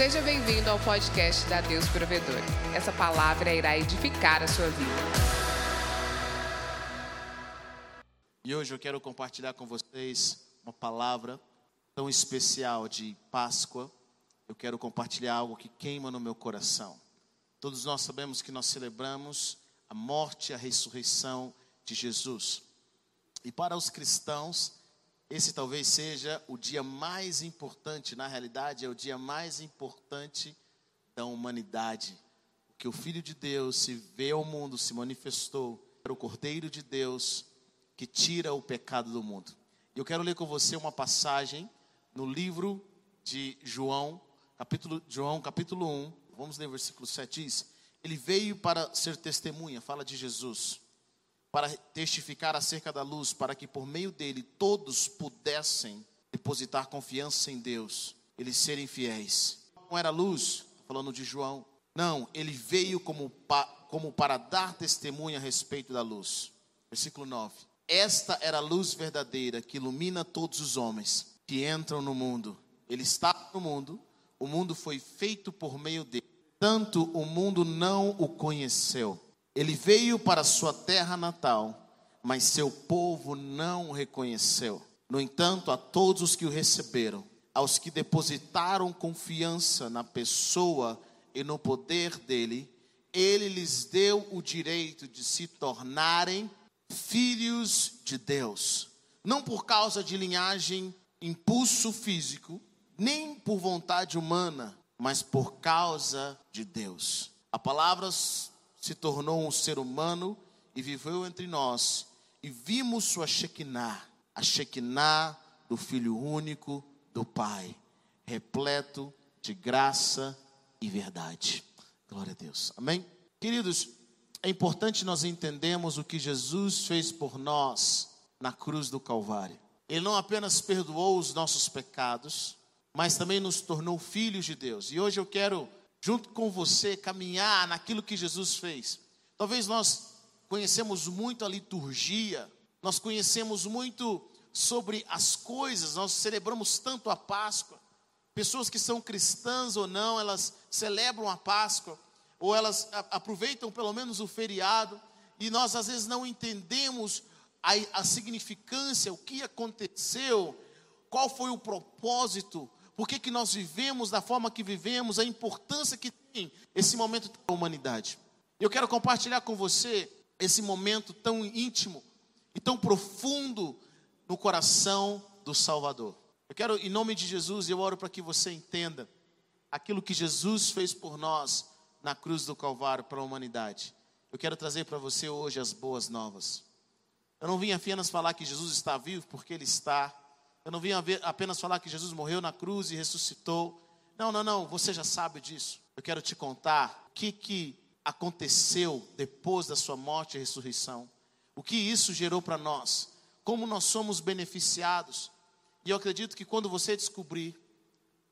Seja bem-vindo ao podcast da Deus Provedor. Essa palavra irá edificar a sua vida. E hoje eu quero compartilhar com vocês uma palavra tão especial de Páscoa. Eu quero compartilhar algo que queima no meu coração. Todos nós sabemos que nós celebramos a morte e a ressurreição de Jesus. E para os cristãos, esse talvez seja o dia mais importante, na realidade, é o dia mais importante da humanidade. Porque o Filho de Deus se veio ao mundo, se manifestou, era o Cordeiro de Deus que tira o pecado do mundo. Eu quero ler com você uma passagem no livro de João, capítulo, João, capítulo 1, vamos ler o versículo 7, diz, ele veio para ser testemunha, fala de Jesus para testificar acerca da luz, para que por meio dele todos pudessem depositar confiança em Deus, eles serem fiéis. Não era luz, falando de João. Não, ele veio como, pa, como para dar testemunha a respeito da luz. Versículo 9. Esta era a luz verdadeira que ilumina todos os homens que entram no mundo. Ele está no mundo, o mundo foi feito por meio dele. Tanto o mundo não o conheceu ele veio para sua terra natal, mas seu povo não o reconheceu. No entanto, a todos os que o receberam, aos que depositaram confiança na pessoa e no poder dele, ele lhes deu o direito de se tornarem filhos de Deus, não por causa de linhagem, impulso físico, nem por vontade humana, mas por causa de Deus. A palavra se tornou um ser humano e viveu entre nós, e vimos sua Shekinah, a Shekinah do Filho único do Pai, repleto de graça e verdade. Glória a Deus. Amém? Queridos, é importante nós entendermos o que Jesus fez por nós na cruz do Calvário. Ele não apenas perdoou os nossos pecados, mas também nos tornou filhos de Deus. E hoje eu quero junto com você, caminhar naquilo que Jesus fez. Talvez nós conhecemos muito a liturgia, nós conhecemos muito sobre as coisas, nós celebramos tanto a Páscoa. Pessoas que são cristãs ou não, elas celebram a Páscoa, ou elas aproveitam pelo menos o feriado, e nós às vezes não entendemos a, a significância, o que aconteceu, qual foi o propósito por que, que nós vivemos da forma que vivemos, a importância que tem esse momento para a humanidade. Eu quero compartilhar com você esse momento tão íntimo e tão profundo no coração do Salvador. Eu quero, em nome de Jesus, eu oro para que você entenda aquilo que Jesus fez por nós na cruz do Calvário para a humanidade. Eu quero trazer para você hoje as boas novas. Eu não vim apenas falar que Jesus está vivo, porque Ele está. Eu não vim apenas falar que Jesus morreu na cruz e ressuscitou. Não, não, não, você já sabe disso. Eu quero te contar o que, que aconteceu depois da sua morte e ressurreição. O que isso gerou para nós. Como nós somos beneficiados. E eu acredito que quando você descobrir,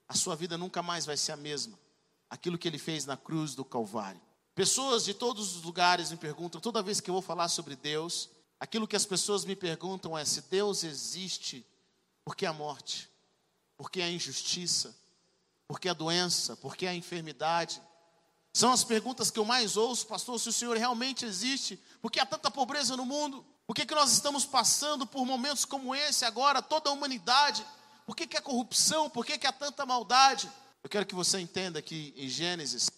a sua vida nunca mais vai ser a mesma. Aquilo que ele fez na cruz do Calvário. Pessoas de todos os lugares me perguntam, toda vez que eu vou falar sobre Deus, aquilo que as pessoas me perguntam é se Deus existe por que a morte? Por que a injustiça? Por que a doença? Por que a enfermidade? São as perguntas que eu mais ouço, pastor, se o Senhor realmente existe, por que há tanta pobreza no mundo? Por que, que nós estamos passando por momentos como esse agora, toda a humanidade? Por que, que há corrupção? Por que, que há tanta maldade? Eu quero que você entenda que em Gênesis,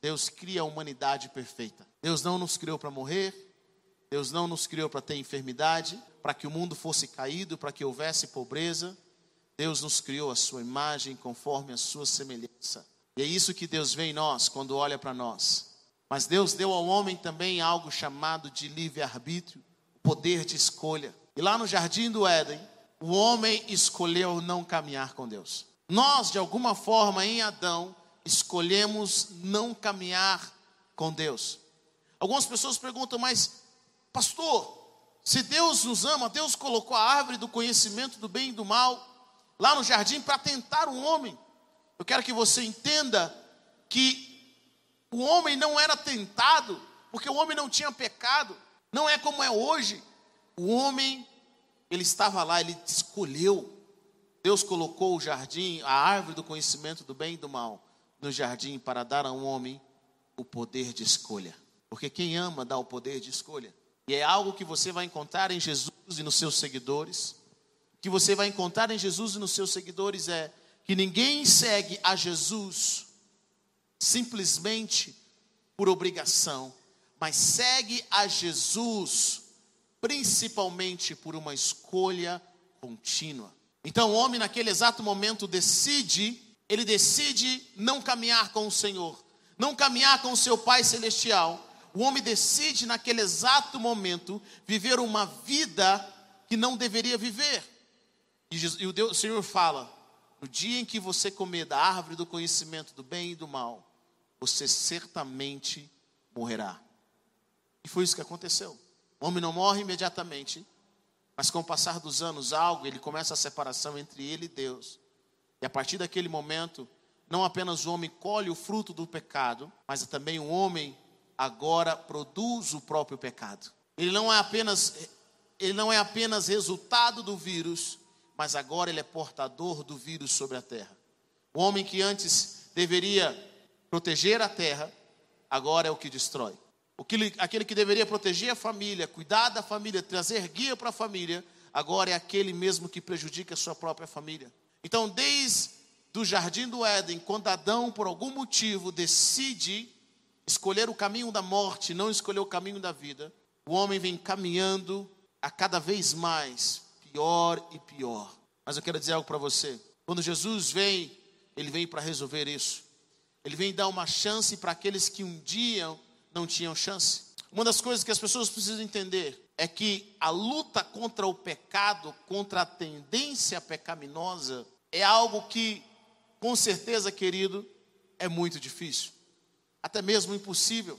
Deus cria a humanidade perfeita. Deus não nos criou para morrer, Deus não nos criou para ter enfermidade, para que o mundo fosse caído, para que houvesse pobreza. Deus nos criou a sua imagem conforme a sua semelhança. E é isso que Deus vê em nós quando olha para nós. Mas Deus deu ao homem também algo chamado de livre-arbítrio, poder de escolha. E lá no jardim do Éden, o homem escolheu não caminhar com Deus. Nós, de alguma forma, em Adão, escolhemos não caminhar com Deus. Algumas pessoas perguntam, mas, pastor, se Deus nos ama, Deus colocou a árvore do conhecimento do bem e do mal lá no jardim para tentar o homem. Eu quero que você entenda que o homem não era tentado, porque o homem não tinha pecado. Não é como é hoje. O homem, ele estava lá, ele escolheu. Deus colocou o jardim, a árvore do conhecimento do bem e do mal, no jardim para dar a um homem o poder de escolha. Porque quem ama dá o poder de escolha. E é algo que você vai encontrar em Jesus e nos seus seguidores. Que você vai encontrar em Jesus e nos seus seguidores é que ninguém segue a Jesus simplesmente por obrigação, mas segue a Jesus principalmente por uma escolha contínua. Então o homem naquele exato momento decide, ele decide não caminhar com o Senhor, não caminhar com o seu Pai celestial. O homem decide naquele exato momento viver uma vida que não deveria viver. E o, Deus, o Senhor fala: no dia em que você comer da árvore do conhecimento do bem e do mal, você certamente morrerá. E foi isso que aconteceu. O homem não morre imediatamente, mas com o passar dos anos, algo, ele começa a separação entre ele e Deus. E a partir daquele momento, não apenas o homem colhe o fruto do pecado, mas também o homem agora produz o próprio pecado. Ele não é apenas ele não é apenas resultado do vírus, mas agora ele é portador do vírus sobre a terra. O homem que antes deveria proteger a terra, agora é o que destrói. O que, aquele que deveria proteger a família, cuidar da família, trazer guia para a família, agora é aquele mesmo que prejudica a sua própria família. Então, desde o jardim do Éden, quando Adão, por algum motivo, decide escolher o caminho da morte, não escolher o caminho da vida, o homem vem caminhando a cada vez mais pior e pior. Mas eu quero dizer algo para você. Quando Jesus vem, ele vem para resolver isso. Ele vem dar uma chance para aqueles que um dia não tinham chance. Uma das coisas que as pessoas precisam entender é que a luta contra o pecado, contra a tendência pecaminosa, é algo que, com certeza, querido, é muito difícil, até mesmo impossível.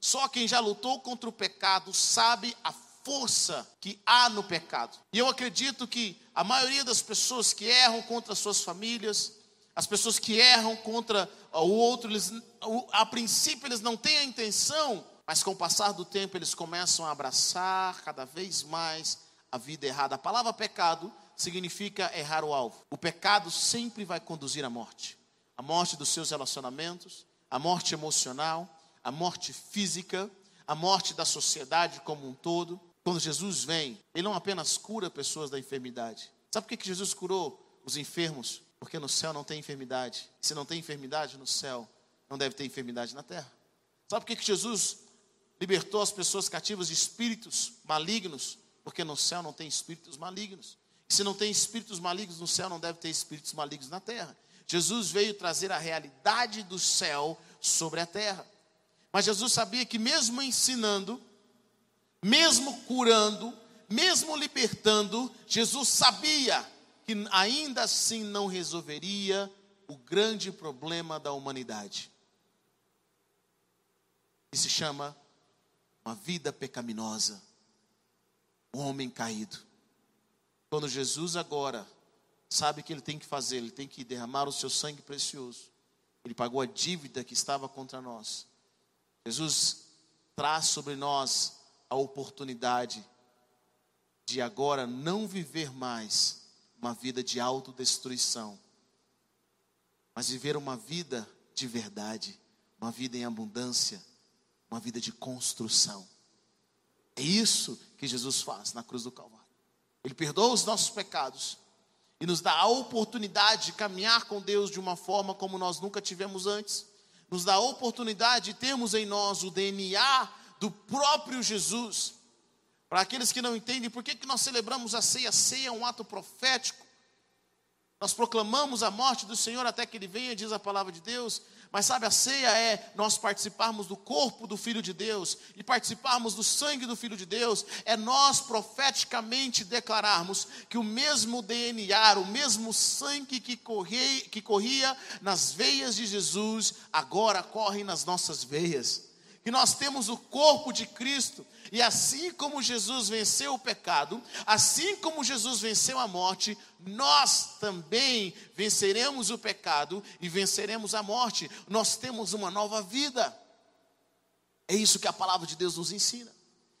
Só quem já lutou contra o pecado sabe a força que há no pecado. E eu acredito que a maioria das pessoas que erram contra suas famílias, as pessoas que erram contra o outro, eles, a princípio eles não têm a intenção, mas com o passar do tempo eles começam a abraçar cada vez mais a vida errada. A palavra pecado significa errar o alvo. O pecado sempre vai conduzir à morte. A morte dos seus relacionamentos, a morte emocional, a morte física, a morte da sociedade como um todo. Quando Jesus vem, ele não apenas cura pessoas da enfermidade. Sabe por que Jesus curou os enfermos? Porque no céu não tem enfermidade. Se não tem enfermidade no céu, não deve ter enfermidade na terra. Sabe por que Jesus libertou as pessoas cativas de espíritos malignos? Porque no céu não tem espíritos malignos. Se não tem espíritos malignos no céu, não deve ter espíritos malignos na terra. Jesus veio trazer a realidade do céu sobre a terra. Mas Jesus sabia que, mesmo ensinando, mesmo curando, mesmo libertando, Jesus sabia que ainda assim não resolveria o grande problema da humanidade, que se chama uma vida pecaminosa, um homem caído. Quando Jesus agora sabe que ele tem que fazer, ele tem que derramar o seu sangue precioso, ele pagou a dívida que estava contra nós. Jesus traz sobre nós a oportunidade de agora não viver mais uma vida de autodestruição, mas viver uma vida de verdade, uma vida em abundância, uma vida de construção. É isso que Jesus faz na cruz do Calvário. Ele perdoa os nossos pecados e nos dá a oportunidade de caminhar com Deus de uma forma como nós nunca tivemos antes. Nos dá a oportunidade de termos em nós o DNA do próprio Jesus. Para aqueles que não entendem, por que, que nós celebramos a ceia? A ceia é um ato profético. Nós proclamamos a morte do Senhor até que Ele venha, diz a palavra de Deus. Mas sabe, a ceia é nós participarmos do corpo do Filho de Deus e participarmos do sangue do Filho de Deus, é nós profeticamente declararmos que o mesmo DNA, o mesmo sangue que que corria nas veias de Jesus, agora corre nas nossas veias que nós temos o corpo de Cristo, e assim como Jesus venceu o pecado, assim como Jesus venceu a morte, nós também venceremos o pecado e venceremos a morte. Nós temos uma nova vida. É isso que a palavra de Deus nos ensina.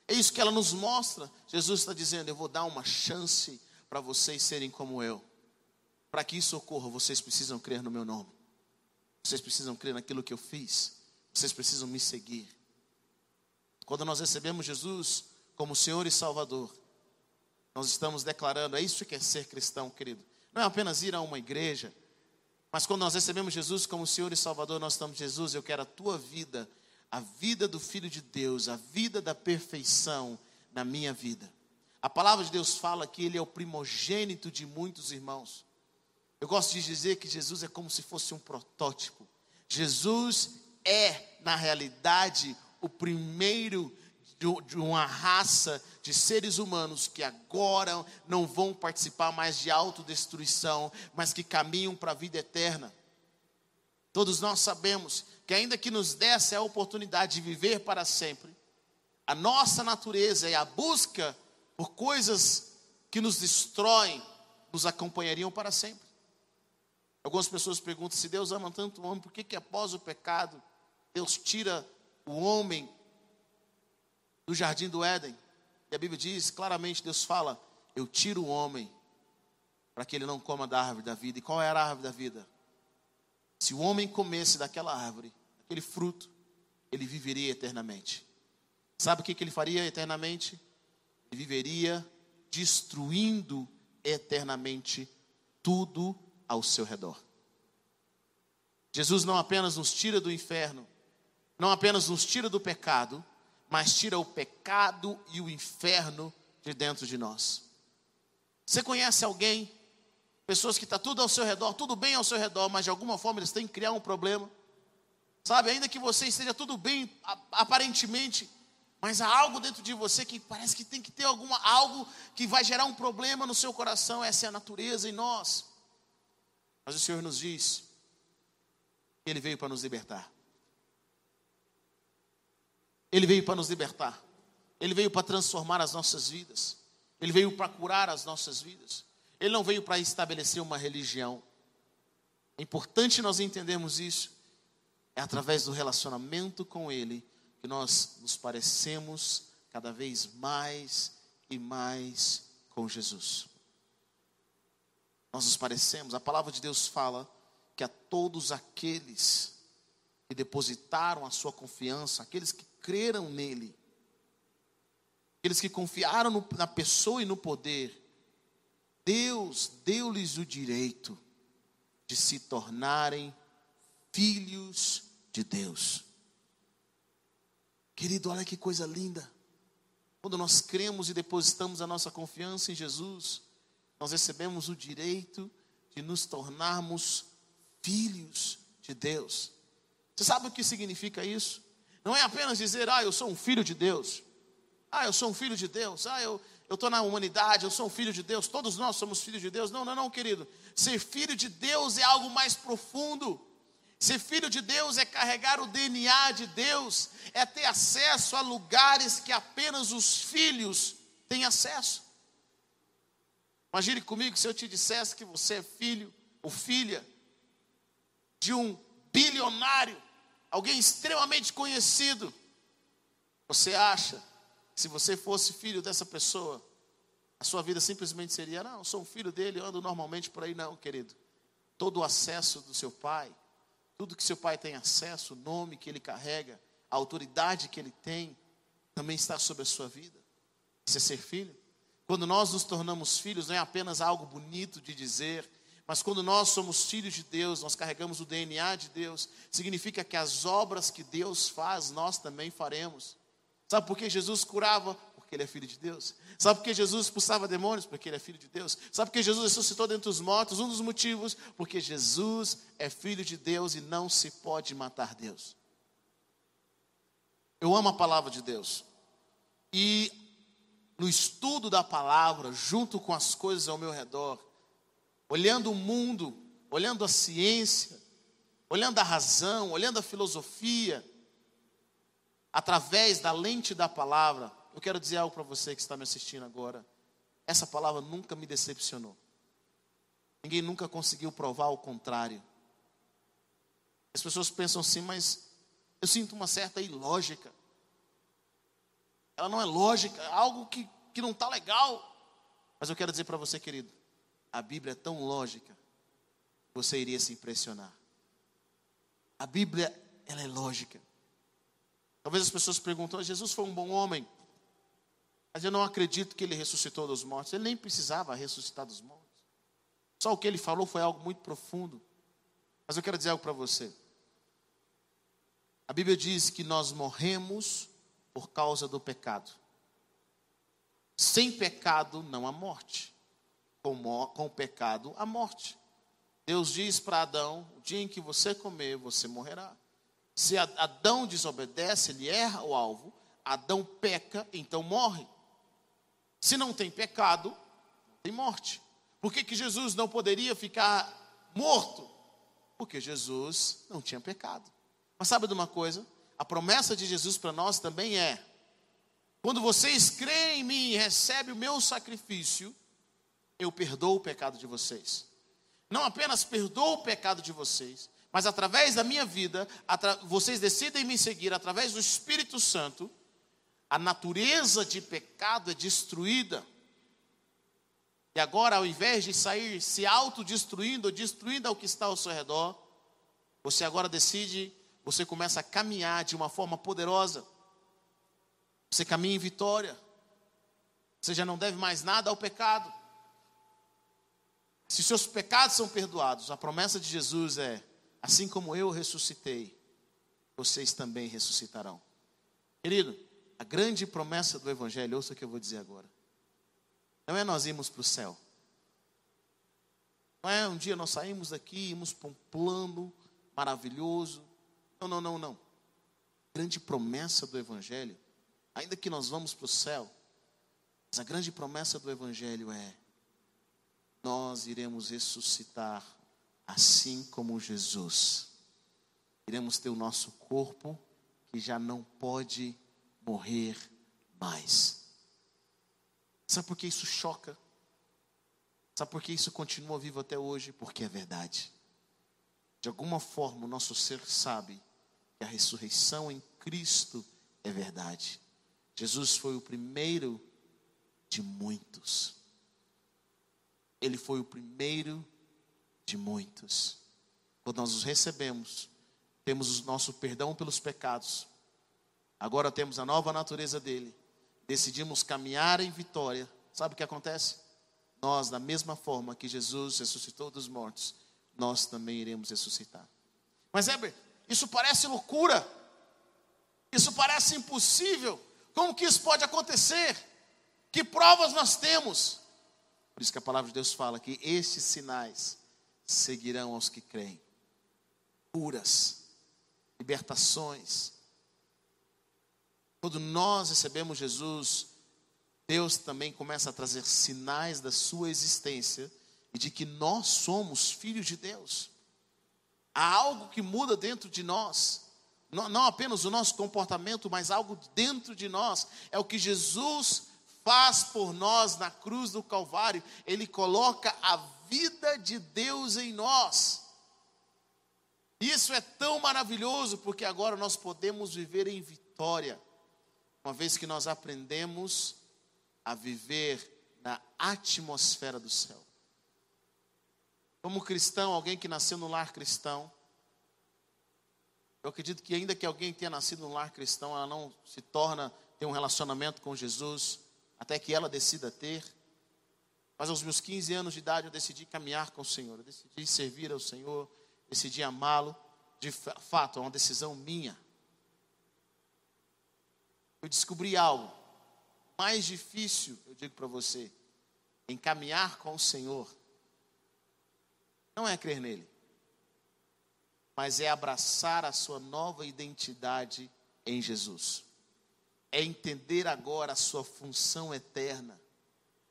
É isso que ela nos mostra. Jesus está dizendo: Eu vou dar uma chance para vocês serem como eu. Para que isso ocorra, vocês precisam crer no meu nome. Vocês precisam crer naquilo que eu fiz. Vocês precisam me seguir. Quando nós recebemos Jesus como Senhor e Salvador, nós estamos declarando, é isso que é ser cristão, querido. Não é apenas ir a uma igreja, mas quando nós recebemos Jesus como Senhor e Salvador, nós estamos, Jesus, eu quero a tua vida, a vida do Filho de Deus, a vida da perfeição na minha vida. A palavra de Deus fala que Ele é o primogênito de muitos irmãos. Eu gosto de dizer que Jesus é como se fosse um protótipo. Jesus é, na realidade, o primeiro de uma raça de seres humanos que agora não vão participar mais de autodestruição, mas que caminham para a vida eterna. Todos nós sabemos que, ainda que nos desse a oportunidade de viver para sempre, a nossa natureza e a busca por coisas que nos destroem nos acompanhariam para sempre. Algumas pessoas perguntam: se Deus ama tanto o homem, por que, que após o pecado Deus tira o homem do jardim do Éden. E a Bíblia diz claramente: Deus fala, eu tiro o homem para que ele não coma da árvore da vida. E qual era a árvore da vida? Se o homem comesse daquela árvore, aquele fruto, ele viveria eternamente. Sabe o que, que ele faria eternamente? Ele viveria destruindo eternamente tudo ao seu redor. Jesus não apenas nos tira do inferno, não apenas nos tira do pecado, mas tira o pecado e o inferno de dentro de nós. Você conhece alguém, pessoas que está tudo ao seu redor, tudo bem ao seu redor, mas de alguma forma eles têm que criar um problema? Sabe, ainda que você esteja tudo bem aparentemente, mas há algo dentro de você que parece que tem que ter alguma algo que vai gerar um problema no seu coração, essa é a natureza em nós. Mas o Senhor nos diz que ele veio para nos libertar. Ele veio para nos libertar. Ele veio para transformar as nossas vidas. Ele veio para curar as nossas vidas. Ele não veio para estabelecer uma religião. É importante nós entendermos isso. É através do relacionamento com Ele que nós nos parecemos cada vez mais e mais com Jesus. Nós nos parecemos, a palavra de Deus fala que a todos aqueles que depositaram a sua confiança, aqueles que creram nele, aqueles que confiaram no, na pessoa e no poder, Deus deu-lhes o direito de se tornarem filhos de Deus. Querido, olha que coisa linda. Quando nós cremos e depositamos a nossa confiança em Jesus, nós recebemos o direito de nos tornarmos filhos de Deus. Você sabe o que significa isso? Não é apenas dizer, ah, eu sou um filho de Deus. Ah, eu sou um filho de Deus. Ah, eu estou na humanidade, eu sou um filho de Deus. Todos nós somos filhos de Deus. Não, não, não, querido. Ser filho de Deus é algo mais profundo. Ser filho de Deus é carregar o DNA de Deus, é ter acesso a lugares que apenas os filhos têm acesso. Imagine comigo se eu te dissesse que você é filho ou filha de um bilionário alguém extremamente conhecido, você acha que se você fosse filho dessa pessoa, a sua vida simplesmente seria: não, sou um filho dele, ando normalmente por aí, não, querido. Todo o acesso do seu pai, tudo que seu pai tem acesso, o nome que ele carrega, a autoridade que ele tem, também está sobre a sua vida. Isso é ser filho. Quando nós nos tornamos filhos, não é apenas algo bonito de dizer, mas quando nós somos filhos de Deus, nós carregamos o DNA de Deus, significa que as obras que Deus faz, nós também faremos. Sabe por que Jesus curava? Porque ele é filho de Deus. Sabe por que Jesus expulsava demônios? Porque ele é filho de Deus. Sabe por que Jesus ressuscitou dentre os mortos? Um dos motivos, porque Jesus é filho de Deus e não se pode matar Deus. Eu amo a palavra de Deus. E no estudo da palavra, junto com as coisas ao meu redor, olhando o mundo, olhando a ciência, olhando a razão, olhando a filosofia, através da lente da palavra, eu quero dizer algo para você que está me assistindo agora. Essa palavra nunca me decepcionou. Ninguém nunca conseguiu provar o contrário. As pessoas pensam assim, mas eu sinto uma certa ilógica. Ela não é lógica, é algo que, que não está legal. Mas eu quero dizer para você, querido, a Bíblia é tão lógica, você iria se impressionar. A Bíblia, ela é lógica. Talvez as pessoas perguntam: Jesus foi um bom homem, mas eu não acredito que ele ressuscitou dos mortos. Ele nem precisava ressuscitar dos mortos. Só o que ele falou foi algo muito profundo. Mas eu quero dizer algo para você. A Bíblia diz que nós morremos por causa do pecado. Sem pecado não há morte. Com, com o pecado, há morte. Deus diz para Adão: o dia em que você comer, você morrerá. Se Adão desobedece, ele erra o alvo. Adão peca, então morre. Se não tem pecado, tem morte. Por que, que Jesus não poderia ficar morto? Porque Jesus não tinha pecado. Mas sabe de uma coisa? A promessa de Jesus para nós também é: quando vocês creem em mim e recebem o meu sacrifício, eu perdoo o pecado de vocês. Não apenas perdoo o pecado de vocês, mas através da minha vida, vocês decidem me seguir através do Espírito Santo, a natureza de pecado é destruída. E agora, ao invés de sair se autodestruindo, destruindo o que está ao seu redor, você agora decide, você começa a caminhar de uma forma poderosa. Você caminha em vitória. Você já não deve mais nada ao pecado. Se seus pecados são perdoados, a promessa de Jesus é: assim como eu ressuscitei, vocês também ressuscitarão. Querido, a grande promessa do Evangelho, ouça o que eu vou dizer agora. Não é nós irmos para o céu. Não é um dia nós saímos daqui, irmos para um plano maravilhoso. Não, não, não, não. A grande promessa do Evangelho, ainda que nós vamos para o céu, mas a grande promessa do Evangelho é: nós iremos ressuscitar assim como Jesus. Iremos ter o nosso corpo que já não pode morrer mais. Sabe por que isso choca? Sabe por que isso continua vivo até hoje? Porque é verdade. De alguma forma, o nosso ser sabe que a ressurreição em Cristo é verdade. Jesus foi o primeiro de muitos. Ele foi o primeiro de muitos. Quando nós os recebemos, temos o nosso perdão pelos pecados. Agora temos a nova natureza dele. Decidimos caminhar em vitória. Sabe o que acontece? Nós, da mesma forma que Jesus ressuscitou dos mortos, nós também iremos ressuscitar. Mas, Heber, isso parece loucura. Isso parece impossível. Como que isso pode acontecer? Que provas nós temos? Por isso que a palavra de Deus fala que estes sinais seguirão aos que creem. Curas, libertações. Quando nós recebemos Jesus, Deus também começa a trazer sinais da sua existência e de que nós somos filhos de Deus. Há algo que muda dentro de nós. Não, apenas o nosso comportamento, mas algo dentro de nós. É o que Jesus faz por nós na cruz do Calvário. Ele coloca a vida de Deus em nós. Isso é tão maravilhoso porque agora nós podemos viver em vitória, uma vez que nós aprendemos a viver na atmosfera do céu. Como cristão, alguém que nasceu no lar cristão, eu acredito que ainda que alguém tenha nascido no lar cristão, ela não se torna ter um relacionamento com Jesus até que ela decida ter. Mas aos meus 15 anos de idade eu decidi caminhar com o Senhor, eu decidi servir ao Senhor, decidi amá-lo. De fato, é uma decisão minha. Eu descobri algo mais difícil, eu digo para você, em caminhar com o Senhor, não é crer nele, mas é abraçar a sua nova identidade em Jesus. É entender agora a sua função eterna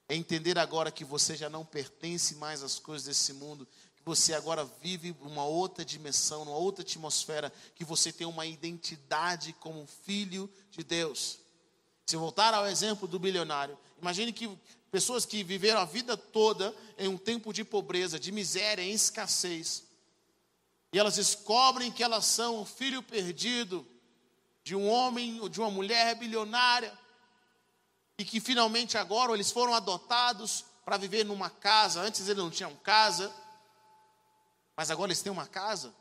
é entender agora que você já não pertence mais às coisas desse mundo, que você agora vive uma outra dimensão, uma outra atmosfera, que você tem uma identidade como filho de Deus. Se voltar ao exemplo do bilionário, imagine que pessoas que viveram a vida toda em um tempo de pobreza, de miséria, em escassez, e elas descobrem que elas são o filho perdido de um homem ou de uma mulher bilionária, e que finalmente agora eles foram adotados para viver numa casa. Antes eles não tinham casa, mas agora eles têm uma casa.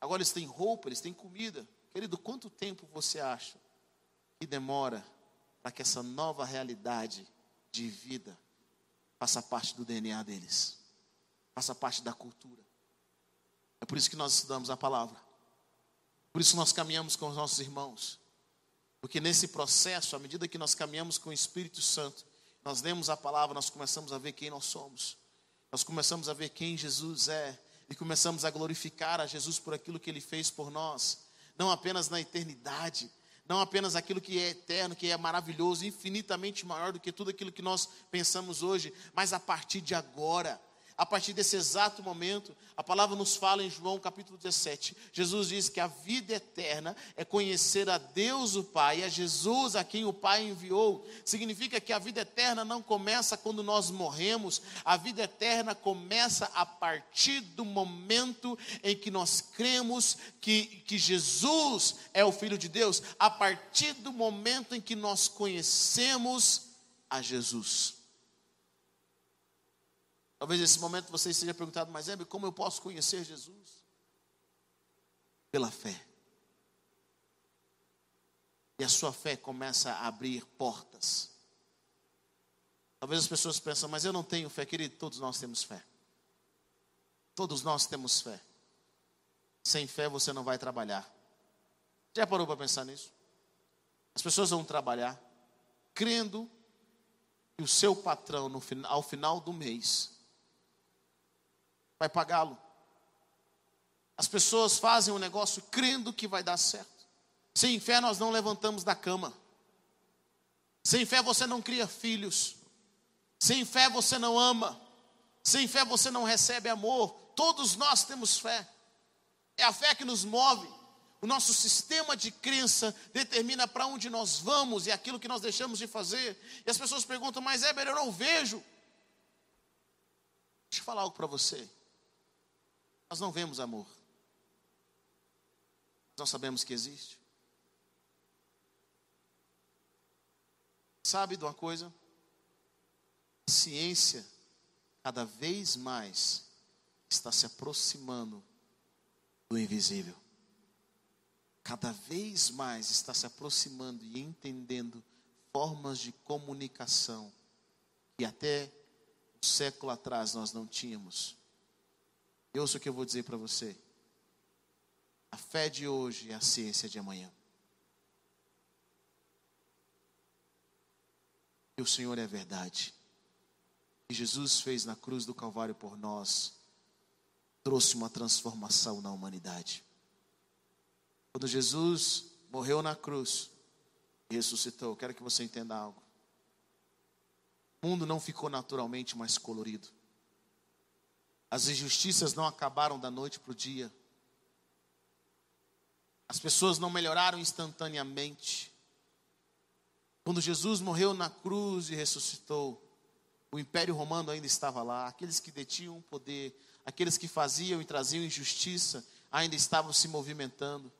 agora eles têm roupa, eles têm comida. Querido, quanto tempo você acha que demora para que essa nova realidade de vida faça parte do DNA deles, faça parte da cultura? É por isso que nós estudamos a palavra, por isso nós caminhamos com os nossos irmãos, porque nesse processo, à medida que nós caminhamos com o Espírito Santo, nós lemos a palavra, nós começamos a ver quem nós somos, nós começamos a ver quem Jesus é, e começamos a glorificar a Jesus por aquilo que ele fez por nós, não apenas na eternidade, não apenas aquilo que é eterno, que é maravilhoso, infinitamente maior do que tudo aquilo que nós pensamos hoje, mas a partir de agora a partir desse exato momento, a palavra nos fala em João capítulo 17. Jesus diz que a vida eterna é conhecer a Deus o Pai, a Jesus a quem o Pai enviou. Significa que a vida eterna não começa quando nós morremos, a vida eterna começa a partir do momento em que nós cremos que, que Jesus é o Filho de Deus, a partir do momento em que nós conhecemos a Jesus. Talvez nesse momento você esteja perguntado, mas Hebe, como eu posso conhecer Jesus? Pela fé. E a sua fé começa a abrir portas. Talvez as pessoas pensam, mas eu não tenho fé, querido, todos nós temos fé. Todos nós temos fé. Sem fé você não vai trabalhar. Já parou para pensar nisso? As pessoas vão trabalhar crendo que o seu patrão, no, ao final do mês, vai pagá-lo. As pessoas fazem um negócio crendo que vai dar certo. Sem fé nós não levantamos da cama. Sem fé você não cria filhos. Sem fé você não ama. Sem fé você não recebe amor. Todos nós temos fé. É a fé que nos move. O nosso sistema de crença determina para onde nós vamos e aquilo que nós deixamos de fazer. E as pessoas perguntam, mas Éber, eu não vejo. Deixa eu falar algo para você. Nós não vemos amor. Nós sabemos que existe. Sabe de uma coisa? A ciência, cada vez mais, está se aproximando do invisível. Cada vez mais está se aproximando e entendendo formas de comunicação que até um século atrás nós não tínhamos. E ouça o que eu vou dizer para você. A fé de hoje é a ciência de amanhã. E o Senhor é verdade. E Jesus fez na cruz do Calvário por nós, trouxe uma transformação na humanidade. Quando Jesus morreu na cruz e ressuscitou, quero que você entenda algo. O mundo não ficou naturalmente mais colorido. As injustiças não acabaram da noite para o dia. As pessoas não melhoraram instantaneamente. Quando Jesus morreu na cruz e ressuscitou, o Império Romano ainda estava lá. Aqueles que detinham o poder, aqueles que faziam e traziam injustiça, ainda estavam se movimentando.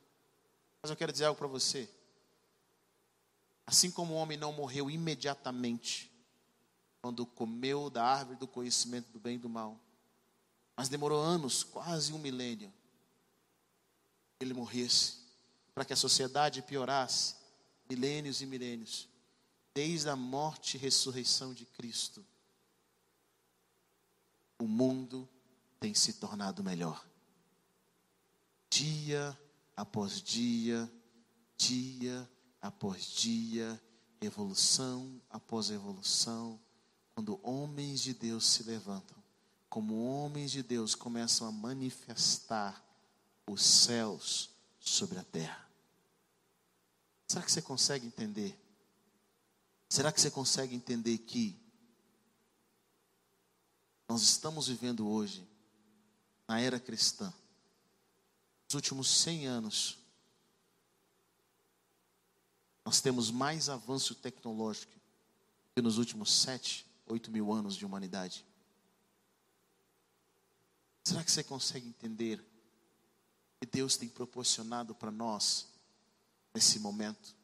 Mas eu quero dizer algo para você. Assim como o homem não morreu imediatamente, quando comeu da árvore do conhecimento do bem e do mal, mas demorou anos, quase um milênio, ele morresse, para que a sociedade piorasse, milênios e milênios, desde a morte e ressurreição de Cristo, o mundo tem se tornado melhor. Dia após dia, dia após dia, evolução após evolução, quando homens de Deus se levantam como homens de Deus, começam a manifestar os céus sobre a terra. Será que você consegue entender? Será que você consegue entender que nós estamos vivendo hoje, na era cristã, nos últimos 100 anos, nós temos mais avanço tecnológico que nos últimos 7, 8 mil anos de humanidade. Será que você consegue entender que Deus tem proporcionado para nós nesse momento?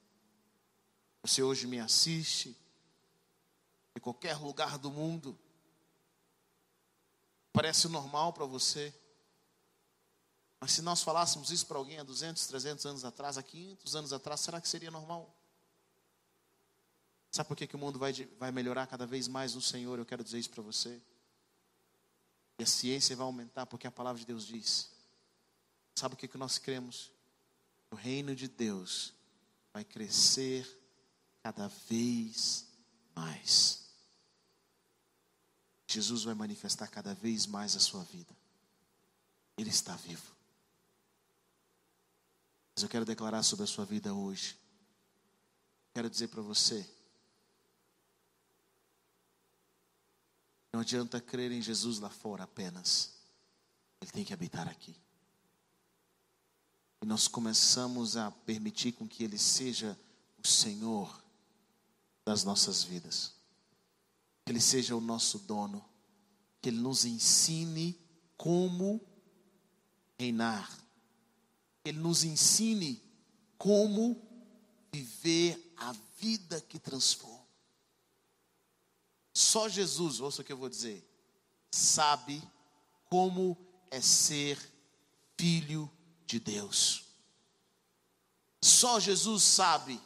Você hoje me assiste em qualquer lugar do mundo. Parece normal para você. Mas se nós falássemos isso para alguém há 200, 300 anos atrás, há 500 anos atrás, será que seria normal? Sabe por que, que o mundo vai, vai melhorar cada vez mais no Senhor? Eu quero dizer isso para você. E a ciência vai aumentar porque a palavra de Deus diz. Sabe o que, que nós cremos? O reino de Deus vai crescer cada vez mais. Jesus vai manifestar cada vez mais a sua vida. Ele está vivo. Mas eu quero declarar sobre a sua vida hoje. Quero dizer para você. Não adianta crer em Jesus lá fora apenas. Ele tem que habitar aqui. E nós começamos a permitir com que Ele seja o Senhor das nossas vidas. Que Ele seja o nosso dono. Que Ele nos ensine como reinar. Que Ele nos ensine como viver a vida que transforma. Só Jesus, ouça o que eu vou dizer, sabe como é ser filho de Deus. Só Jesus sabe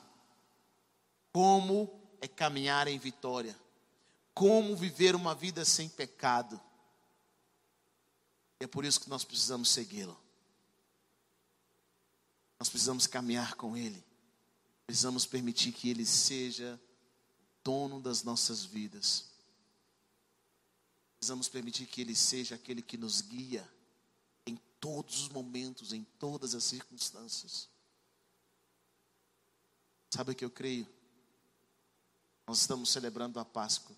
como é caminhar em vitória, como viver uma vida sem pecado. É por isso que nós precisamos segui-lo. Nós precisamos caminhar com Ele. Precisamos permitir que Ele seja dono das nossas vidas. Precisamos permitir que Ele seja aquele que nos guia todos os momentos, em todas as circunstâncias. Sabe o que eu creio? Nós estamos celebrando a Páscoa.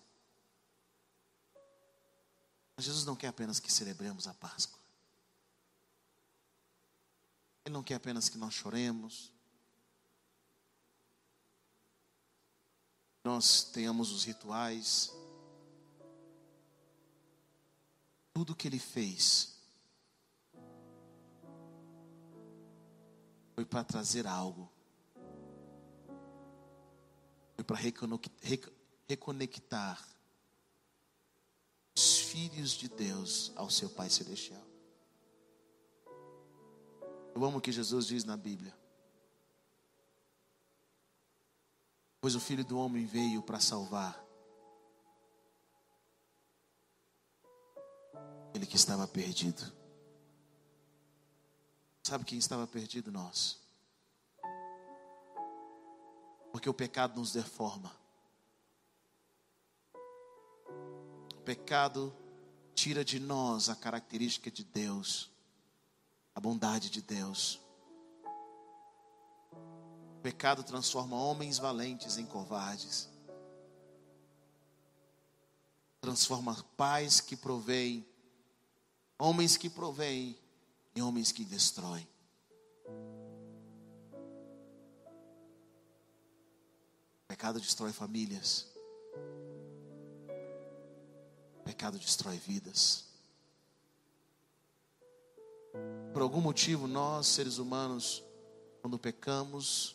Mas Jesus não quer apenas que celebremos a Páscoa. Ele não quer apenas que nós choremos. Nós tenhamos os rituais. Tudo que ele fez foi para trazer algo. Foi para reconectar os filhos de Deus ao seu Pai Celestial. Eu amo o que Jesus diz na Bíblia. Pois o Filho do Homem veio para salvar que estava perdido. Sabe quem estava perdido? Nós. Porque o pecado nos deforma. O pecado tira de nós a característica de Deus, a bondade de Deus. O pecado transforma homens valentes em covardes. Transforma pais que provêm, homens que provêm e homens que destroem. Pecado destrói famílias. Pecado destrói vidas. Por algum motivo, nós, seres humanos, quando pecamos,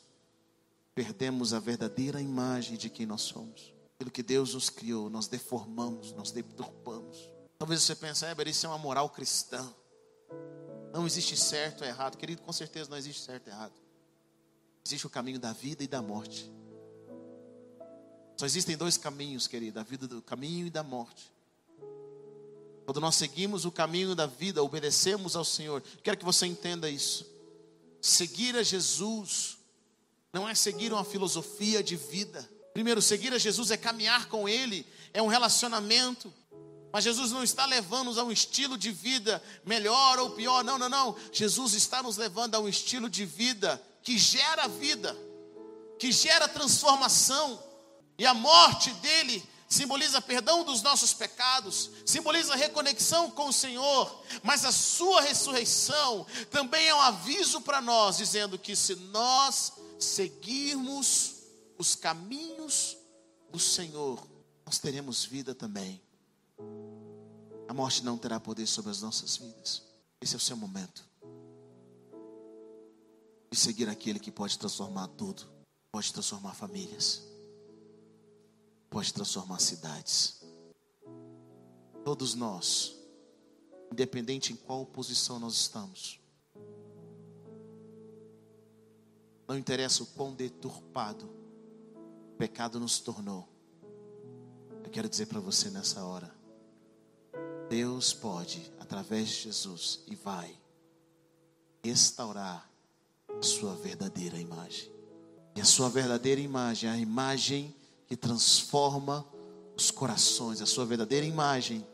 perdemos a verdadeira imagem de quem nós somos. Pelo que Deus nos criou, nós deformamos, nós deturpamos. Talvez você pense, é, isso é uma moral cristã. Não existe certo ou errado. Querido, com certeza não existe certo ou errado. Existe o caminho da vida e da morte. Só existem dois caminhos, querido, a vida do caminho e da morte. Quando nós seguimos o caminho da vida, obedecemos ao Senhor. Quero que você entenda isso. Seguir a Jesus não é seguir uma filosofia de vida. Primeiro, seguir a Jesus é caminhar com Ele, é um relacionamento. Mas Jesus não está levando-nos a um estilo de vida melhor ou pior. Não, não, não. Jesus está nos levando a um estilo de vida que gera vida, que gera transformação. E a morte dele simboliza perdão dos nossos pecados, simboliza reconexão com o Senhor, mas a sua ressurreição também é um aviso para nós, dizendo que se nós seguirmos os caminhos do Senhor, nós teremos vida também. A morte não terá poder sobre as nossas vidas. Esse é o seu momento. E seguir aquele que pode transformar tudo, pode transformar famílias, pode transformar cidades. Todos nós, independente em qual posição nós estamos, não interessa o quão deturpado o pecado nos tornou. Eu quero dizer para você nessa hora Deus pode, através de Jesus, e vai restaurar a sua verdadeira imagem. E a sua verdadeira imagem, a imagem que transforma os corações, a sua verdadeira imagem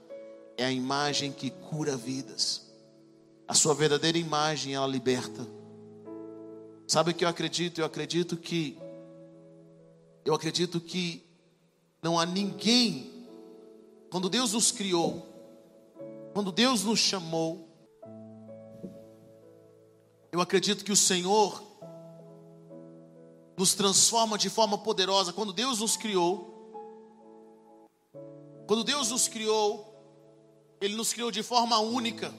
é a imagem que cura vidas. A sua verdadeira imagem ela liberta. Sabe o que eu acredito? Eu acredito que eu acredito que não há ninguém quando Deus nos criou, quando Deus nos chamou, eu acredito que o Senhor nos transforma de forma poderosa. Quando Deus nos criou, quando Deus nos criou, Ele nos criou de forma única.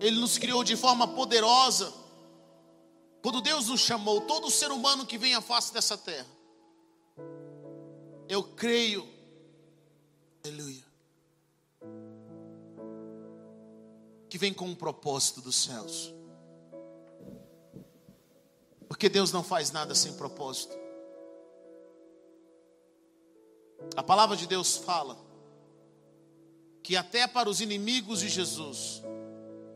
Ele nos criou de forma poderosa. Quando Deus nos chamou, todo ser humano que vem à face dessa terra, eu creio, aleluia, que vem com um propósito dos céus. Porque Deus não faz nada sem propósito. A palavra de Deus fala que até para os inimigos de Jesus,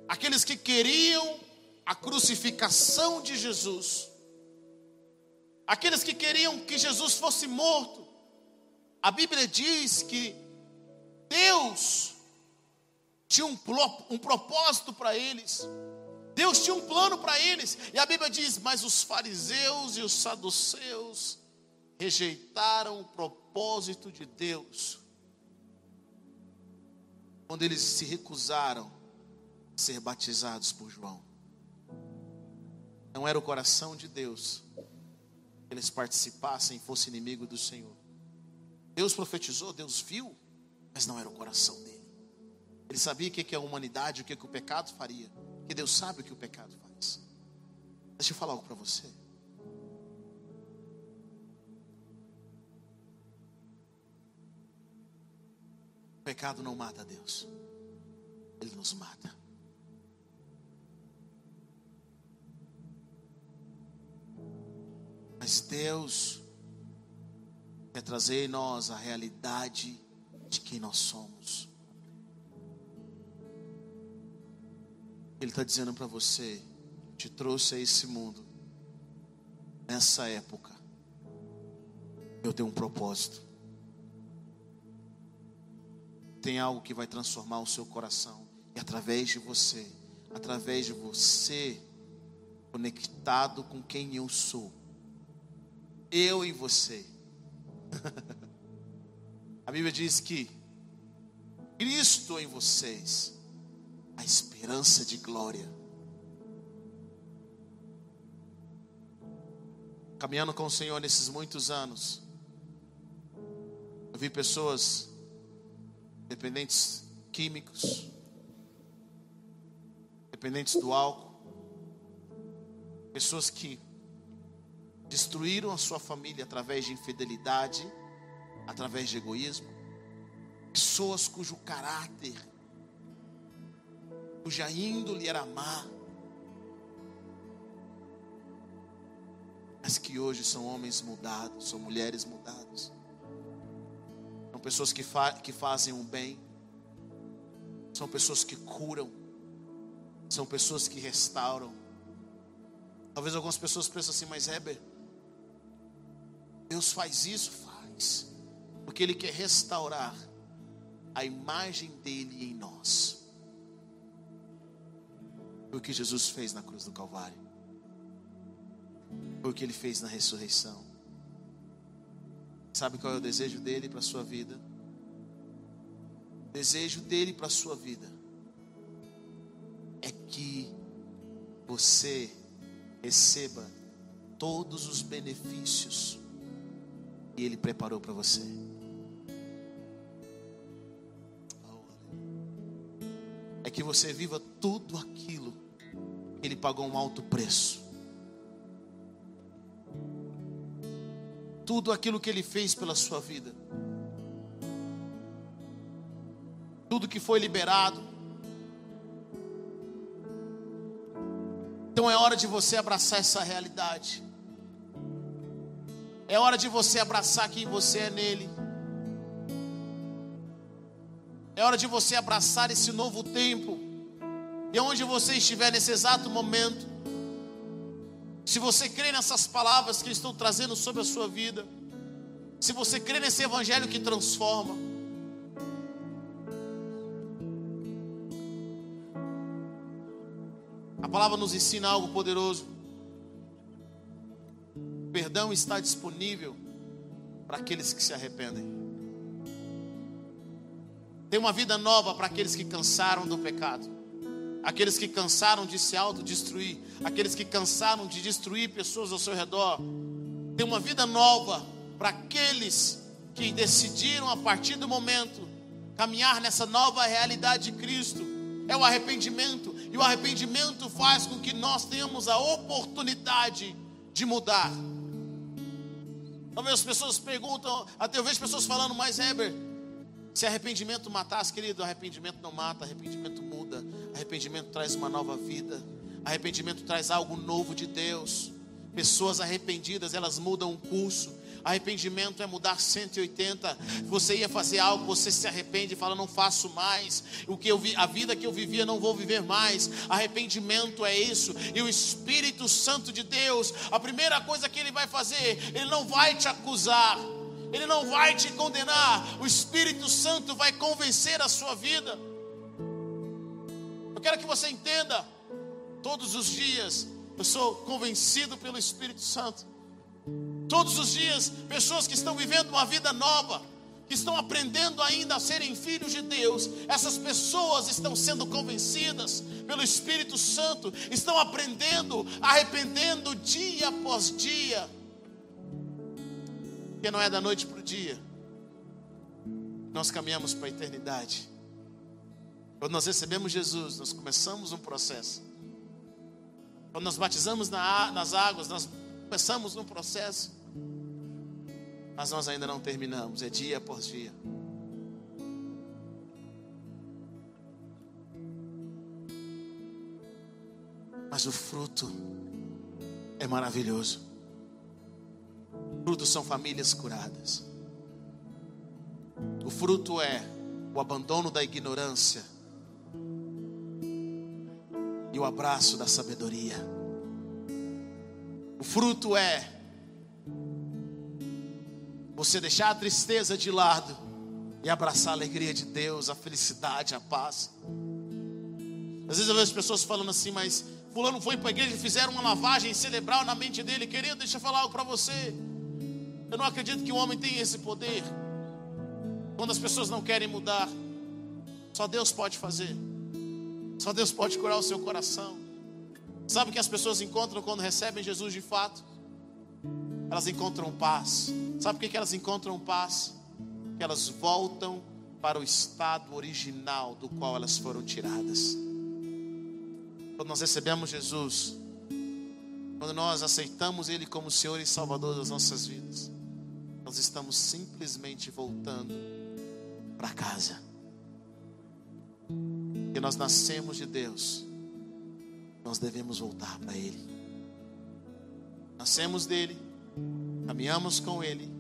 aqueles que queriam a crucificação de Jesus, aqueles que queriam que Jesus fosse morto, a Bíblia diz que Deus tinha um, um propósito para eles. Deus tinha um plano para eles. E a Bíblia diz: Mas os fariseus e os saduceus rejeitaram o propósito de Deus. Quando eles se recusaram a ser batizados por João. Não era o coração de Deus que eles participassem e fossem inimigo do Senhor. Deus profetizou, Deus viu, mas não era o coração dele. Ele sabia o que é a humanidade, o que, que o pecado faria. Que Deus sabe o que o pecado faz. Deixa eu falar algo para você. O pecado não mata Deus, ele nos mata. Mas Deus quer trazer em nós a realidade de quem nós somos. Ele está dizendo para você: te trouxe a esse mundo, nessa época, eu tenho um propósito. Tem algo que vai transformar o seu coração, e através de você, através de você, conectado com quem eu sou, eu e você. a Bíblia diz que Cristo em vocês a esperança de glória. Caminhando com o Senhor nesses muitos anos, eu vi pessoas dependentes químicos, dependentes do álcool, pessoas que destruíram a sua família através de infidelidade, através de egoísmo, pessoas cujo caráter cuja índole era má, mas que hoje são homens mudados, são mulheres mudadas, são pessoas que, fa que fazem o um bem, são pessoas que curam, são pessoas que restauram. Talvez algumas pessoas pensem assim, mas Heber, Deus faz isso? Faz, porque Ele quer restaurar a imagem dele em nós. Foi o que Jesus fez na cruz do Calvário. Foi o que ele fez na ressurreição. Sabe qual é o desejo dele para a sua vida? O desejo dele para a sua vida é que você receba todos os benefícios que ele preparou para você. É que você viva tudo aquilo que Ele pagou um alto preço. Tudo aquilo que Ele fez pela sua vida. Tudo que foi liberado. Então é hora de você abraçar essa realidade. É hora de você abraçar quem você é nele. É hora de você abraçar esse novo tempo. E onde você estiver nesse exato momento, se você crê nessas palavras que estão trazendo sobre a sua vida, se você crê nesse evangelho que transforma, a palavra nos ensina algo poderoso. O perdão está disponível para aqueles que se arrependem. Tem uma vida nova para aqueles que cansaram do pecado aqueles que cansaram de se autodestruir, aqueles que cansaram de destruir pessoas ao seu redor. Tem uma vida nova para aqueles que decidiram a partir do momento caminhar nessa nova realidade de Cristo. É o arrependimento, e o arrependimento faz com que nós tenhamos a oportunidade de mudar. Talvez as pessoas perguntam, até eu vejo pessoas falando, mas Heber, se arrependimento matasse, querido, arrependimento não mata, arrependimento muda, arrependimento traz uma nova vida, arrependimento traz algo novo de Deus. Pessoas arrependidas, elas mudam o curso. Arrependimento é mudar 180. Você ia fazer algo, você se arrepende e fala: não faço mais. O que eu vi, a vida que eu vivia não vou viver mais. Arrependimento é isso. E o Espírito Santo de Deus, a primeira coisa que ele vai fazer, ele não vai te acusar. Ele não vai te condenar, o Espírito Santo vai convencer a sua vida. Eu quero que você entenda, todos os dias eu sou convencido pelo Espírito Santo. Todos os dias, pessoas que estão vivendo uma vida nova, que estão aprendendo ainda a serem filhos de Deus, essas pessoas estão sendo convencidas pelo Espírito Santo, estão aprendendo, arrependendo dia após dia porque não é da noite para o dia. Nós caminhamos para a eternidade. Quando nós recebemos Jesus, nós começamos um processo. Quando nós batizamos na, nas águas, nós começamos um processo. Mas nós ainda não terminamos, é dia após dia. Mas o fruto é maravilhoso fruto são famílias curadas. O fruto é o abandono da ignorância e o abraço da sabedoria. O fruto é você deixar a tristeza de lado e abraçar a alegria de Deus, a felicidade, a paz. Às vezes eu vejo pessoas falando assim, mas fulano foi para a igreja e fizeram uma lavagem cerebral na mente dele. Querido, deixa eu falar algo para você. Eu não acredito que o homem tenha esse poder. Quando as pessoas não querem mudar, só Deus pode fazer. Só Deus pode curar o seu coração. Sabe o que as pessoas encontram quando recebem Jesus de fato? Elas encontram paz. Sabe por que elas encontram paz? Que elas voltam para o estado original do qual elas foram tiradas. Quando nós recebemos Jesus, quando nós aceitamos Ele como Senhor e Salvador das nossas vidas, nós estamos simplesmente voltando para casa. Que nós nascemos de Deus, nós devemos voltar para Ele. Nascemos dele, caminhamos com Ele,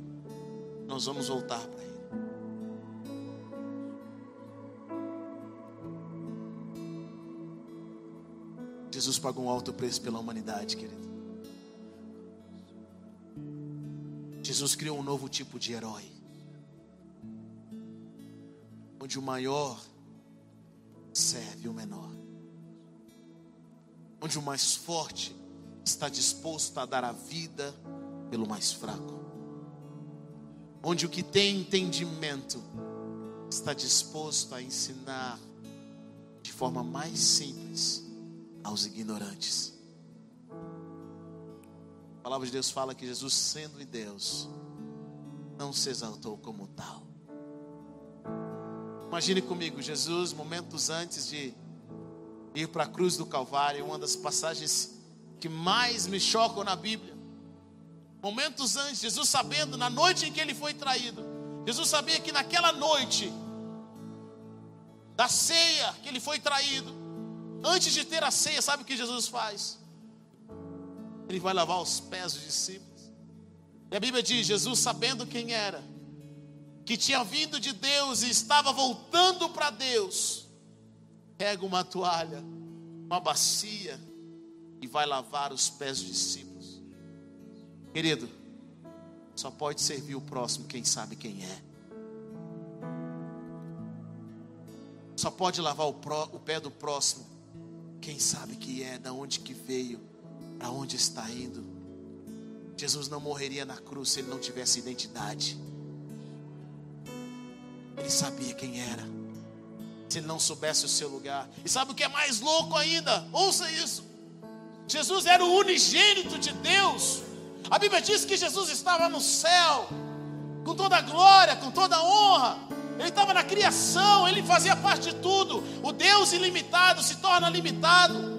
nós vamos voltar para Ele. Jesus pagou um alto preço pela humanidade, querido. Jesus criou um novo tipo de herói. Onde o maior serve o menor. Onde o mais forte está disposto a dar a vida pelo mais fraco. Onde o que tem entendimento está disposto a ensinar de forma mais simples aos ignorantes palavra de Deus fala que Jesus, sendo Deus, não se exaltou como tal. Imagine comigo, Jesus, momentos antes de ir para a cruz do Calvário, uma das passagens que mais me chocam na Bíblia. Momentos antes, Jesus sabendo, na noite em que ele foi traído, Jesus sabia que naquela noite, da ceia que ele foi traído, antes de ter a ceia, sabe o que Jesus faz? Ele vai lavar os pés dos discípulos. E a Bíblia diz: Jesus, sabendo quem era, que tinha vindo de Deus e estava voltando para Deus, pega uma toalha, uma bacia e vai lavar os pés dos discípulos. Querido, só pode servir o próximo quem sabe quem é. Só pode lavar o, pró, o pé do próximo quem sabe que é, da onde que veio, para onde está indo. Jesus não morreria na cruz se ele não tivesse identidade. Ele sabia quem era. Se ele não soubesse o seu lugar. E sabe o que é mais louco ainda? Ouça isso. Jesus era o unigênito de Deus. A Bíblia diz que Jesus estava no céu, com toda a glória, com toda a honra. Ele estava na criação, ele fazia parte de tudo. O Deus ilimitado se torna limitado.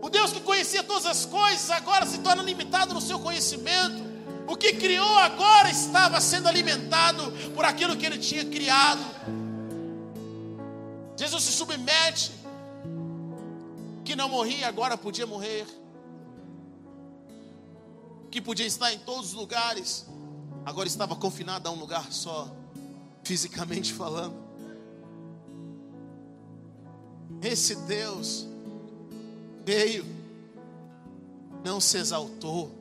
O Deus que conhecia todas as coisas agora se torna limitado no seu conhecimento. O que criou agora estava sendo alimentado por aquilo que ele tinha criado. Jesus se submete, que não morria, agora podia morrer, que podia estar em todos os lugares, agora estava confinado a um lugar só fisicamente falando. Esse Deus veio, não se exaltou.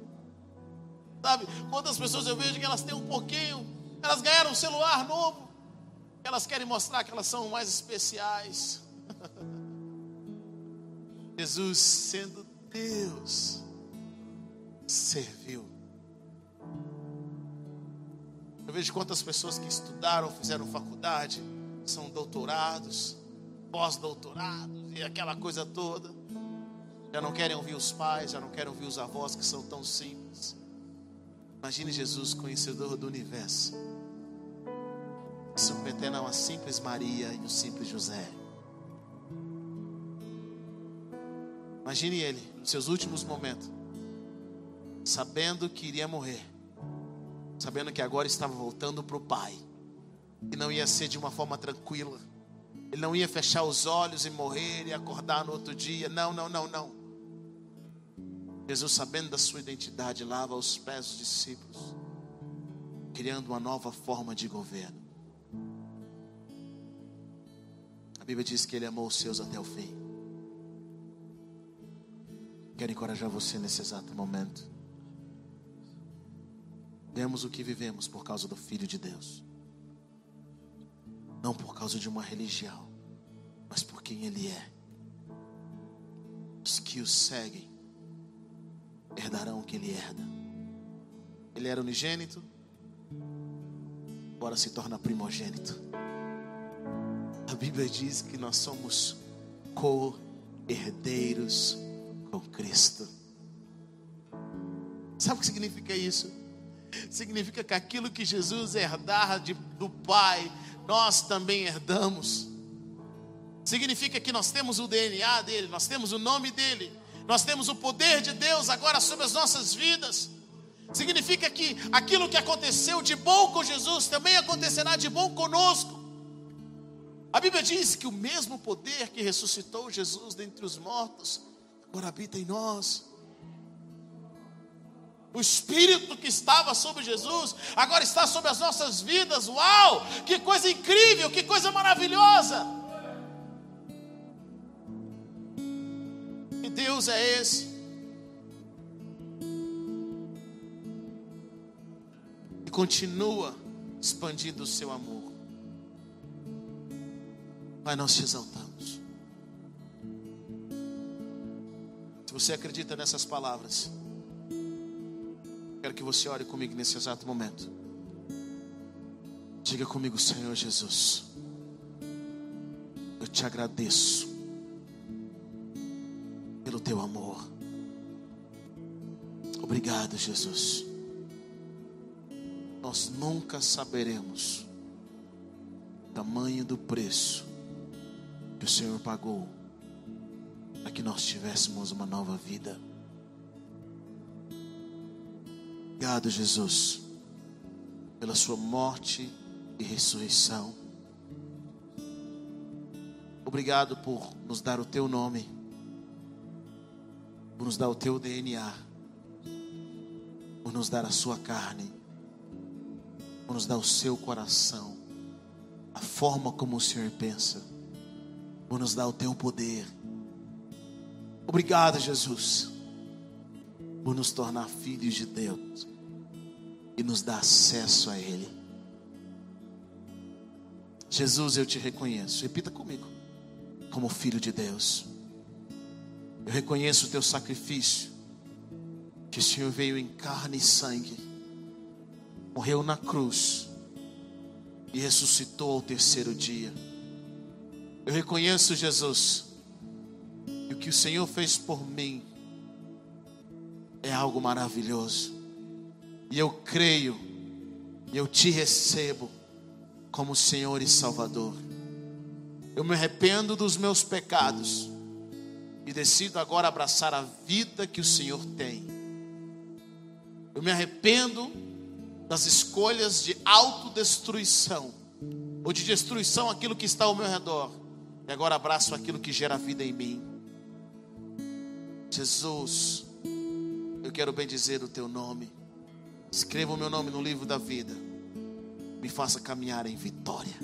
Sabe, quantas pessoas eu vejo que elas têm um pouquinho, elas ganharam um celular novo, elas querem mostrar que elas são mais especiais. Jesus, sendo Deus, serviu. Eu vejo quantas pessoas que estudaram, fizeram faculdade, são doutorados, pós-doutorados e aquela coisa toda. Já não querem ouvir os pais, já não querem ouvir os avós que são tão simples. Imagine Jesus, conhecedor do universo, submetendo a uma simples Maria e um simples José. Imagine ele, nos seus últimos momentos, sabendo que iria morrer sabendo que agora estava voltando para o Pai, e não ia ser de uma forma tranquila, ele não ia fechar os olhos e morrer e acordar no outro dia, não, não, não, não. Jesus, sabendo da sua identidade, lava os pés dos discípulos, criando uma nova forma de governo. A Bíblia diz que ele amou os seus até o fim. Quero encorajar você nesse exato momento. Vivemos o que vivemos por causa do Filho de Deus. Não por causa de uma religião, mas por quem Ele é. Os que o seguem herdarão o que Ele herda. Ele era unigênito, agora se torna primogênito. A Bíblia diz que nós somos co-herdeiros com Cristo. Sabe o que significa isso? significa que aquilo que Jesus herdar de, do Pai, nós também herdamos. Significa que nós temos o DNA dele, nós temos o nome dele, nós temos o poder de Deus agora sobre as nossas vidas. Significa que aquilo que aconteceu de bom com Jesus também acontecerá de bom conosco. A Bíblia diz que o mesmo poder que ressuscitou Jesus dentre os mortos agora habita em nós. O Espírito que estava sobre Jesus agora está sobre as nossas vidas. Uau! Que coisa incrível, que coisa maravilhosa! Que Deus é esse? E continua expandindo o seu amor. Pai, nós te exaltamos. Se você acredita nessas palavras, Quero que você ore comigo nesse exato momento. Diga comigo, Senhor Jesus. Eu te agradeço pelo teu amor. Obrigado, Jesus. Nós nunca saberemos o tamanho do preço que o Senhor pagou para que nós tivéssemos uma nova vida. Obrigado, Jesus, pela Sua morte e ressurreição. Obrigado por nos dar o Teu nome, por nos dar o Teu DNA, por nos dar a sua carne, por nos dar o seu coração, a forma como o Senhor pensa, por nos dar o teu poder. Obrigado, Jesus, por nos tornar filhos de Deus e nos dar acesso a Ele. Jesus, eu te reconheço. Repita comigo. Como filho de Deus. Eu reconheço o teu sacrifício. Que o Senhor veio em carne e sangue. Morreu na cruz. E ressuscitou ao terceiro dia. Eu reconheço, Jesus, que o que o Senhor fez por mim é algo maravilhoso. E eu creio, e eu te recebo como Senhor e Salvador. Eu me arrependo dos meus pecados e decido agora abraçar a vida que o Senhor tem. Eu me arrependo das escolhas de autodestruição ou de destruição aquilo que está ao meu redor. E agora abraço aquilo que gera vida em mim. Jesus, eu quero bem dizer o teu nome. Escreva o meu nome no livro da vida me faça caminhar em vitória.